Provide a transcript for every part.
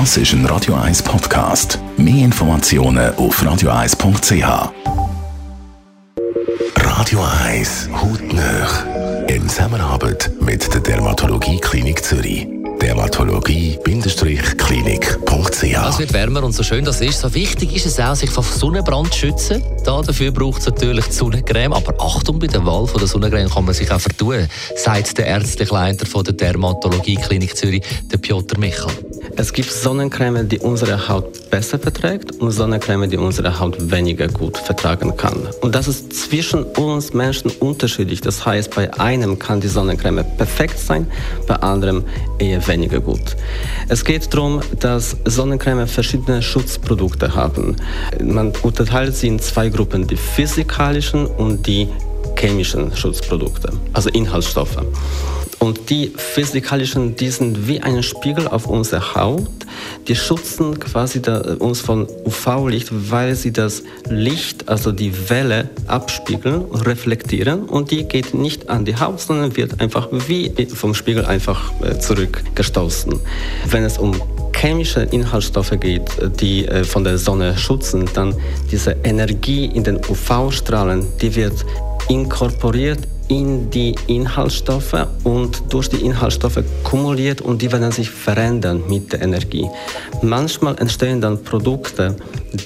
Das ist ein Radio 1 Podcast. Mehr Informationen auf radio1.ch. Radio 1 Hautnöch. In Zusammenarbeit mit der Dermatologie Klinik Zürich. Dermatologie-klinik.ch Es wird wärmer und so schön das ist, so wichtig ist es auch, sich vor Sonnenbrand zu schützen. Da dafür braucht es natürlich die Sonnencreme. Aber Achtung, bei der Wahl von der Sonnencreme kann man sich auch vertun, sagt der ärztliche Leiter von der Dermatologie Klinik Zürich, der Piotr Michal. Es gibt Sonnencreme, die unsere Haut besser verträgt und Sonnencreme, die unsere Haut weniger gut vertragen kann. Und das ist zwischen uns Menschen unterschiedlich. Das heißt, bei einem kann die Sonnencreme perfekt sein, bei anderem eher weniger gut. Es geht darum, dass Sonnencreme verschiedene Schutzprodukte haben. Man unterteilt sie in zwei Gruppen, die physikalischen und die chemischen Schutzprodukte, also Inhaltsstoffe. Und die physikalischen, die sind wie ein Spiegel auf unserer Haut. Die schützen quasi da, uns von UV-Licht, weil sie das Licht, also die Welle, abspiegeln, reflektieren. Und die geht nicht an die Haut, sondern wird einfach wie vom Spiegel einfach äh, zurückgestoßen. Wenn es um chemische Inhaltsstoffe geht, die äh, von der Sonne schützen, dann diese Energie in den UV-Strahlen, die wird inkorporiert in die Inhaltsstoffe und durch die Inhaltsstoffe kumuliert und die werden sich verändern mit der Energie. Manchmal entstehen dann Produkte,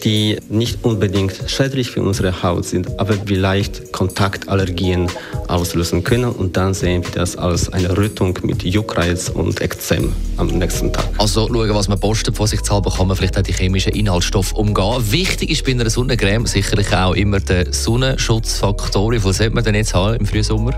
die nicht unbedingt schädlich für unsere Haut sind, aber vielleicht Kontaktallergien auslösen können und dann sehen wir das als eine Rötung mit Juckreiz und Ekzem am nächsten Tag. Also schauen, was man postet, vorsichtshalber kann man vielleicht auch die chemischen Inhaltsstoffe umgehen. Wichtig ist bei einer Sonnencreme sicherlich auch immer der Sonnenschutzfaktor. Wie viel sollte man denn jetzt haben im Frühsommer?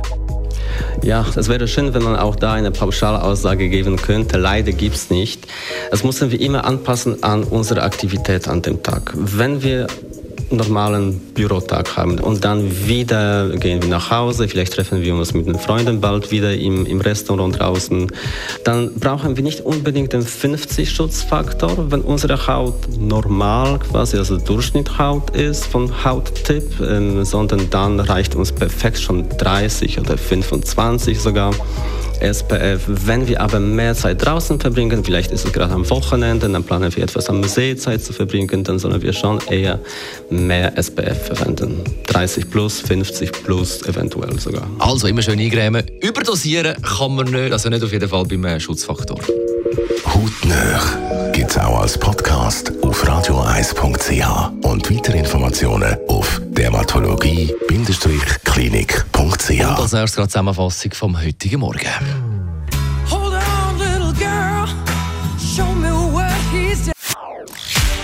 Ja, es wäre schön, wenn man auch da eine Pauschalaussage geben könnte. Leider gibt es nicht. Das müssen wir immer anpassen an unsere Aktivität an dem Tag. Wenn wir normalen Bürotag haben und dann wieder gehen wir nach Hause, vielleicht treffen wir uns mit den Freunden bald wieder im, im Restaurant draußen, dann brauchen wir nicht unbedingt den 50-Schutzfaktor, wenn unsere Haut normal quasi, also Durchschnitthaut ist von Hauttyp, ähm, sondern dann reicht uns perfekt schon 30 oder 25 sogar. SPF. Wenn wir aber mehr Zeit draußen verbringen, vielleicht ist es gerade am Wochenende, dann planen wir etwas am See Zeit zu verbringen, dann sollen wir schon eher mehr SPF verwenden. 30 plus, 50 plus eventuell sogar. Also immer schön eingrämen. Überdosieren kann man nicht, also nicht auf jeden Fall beim äh, Schutzfaktor. Hautnöch gibt es auch als Podcast auf radio1.ch und weitere Informationen auf dermatologie-klinik.ch. Und als erstes gerade Zusammenfassung vom heutigen Morgen.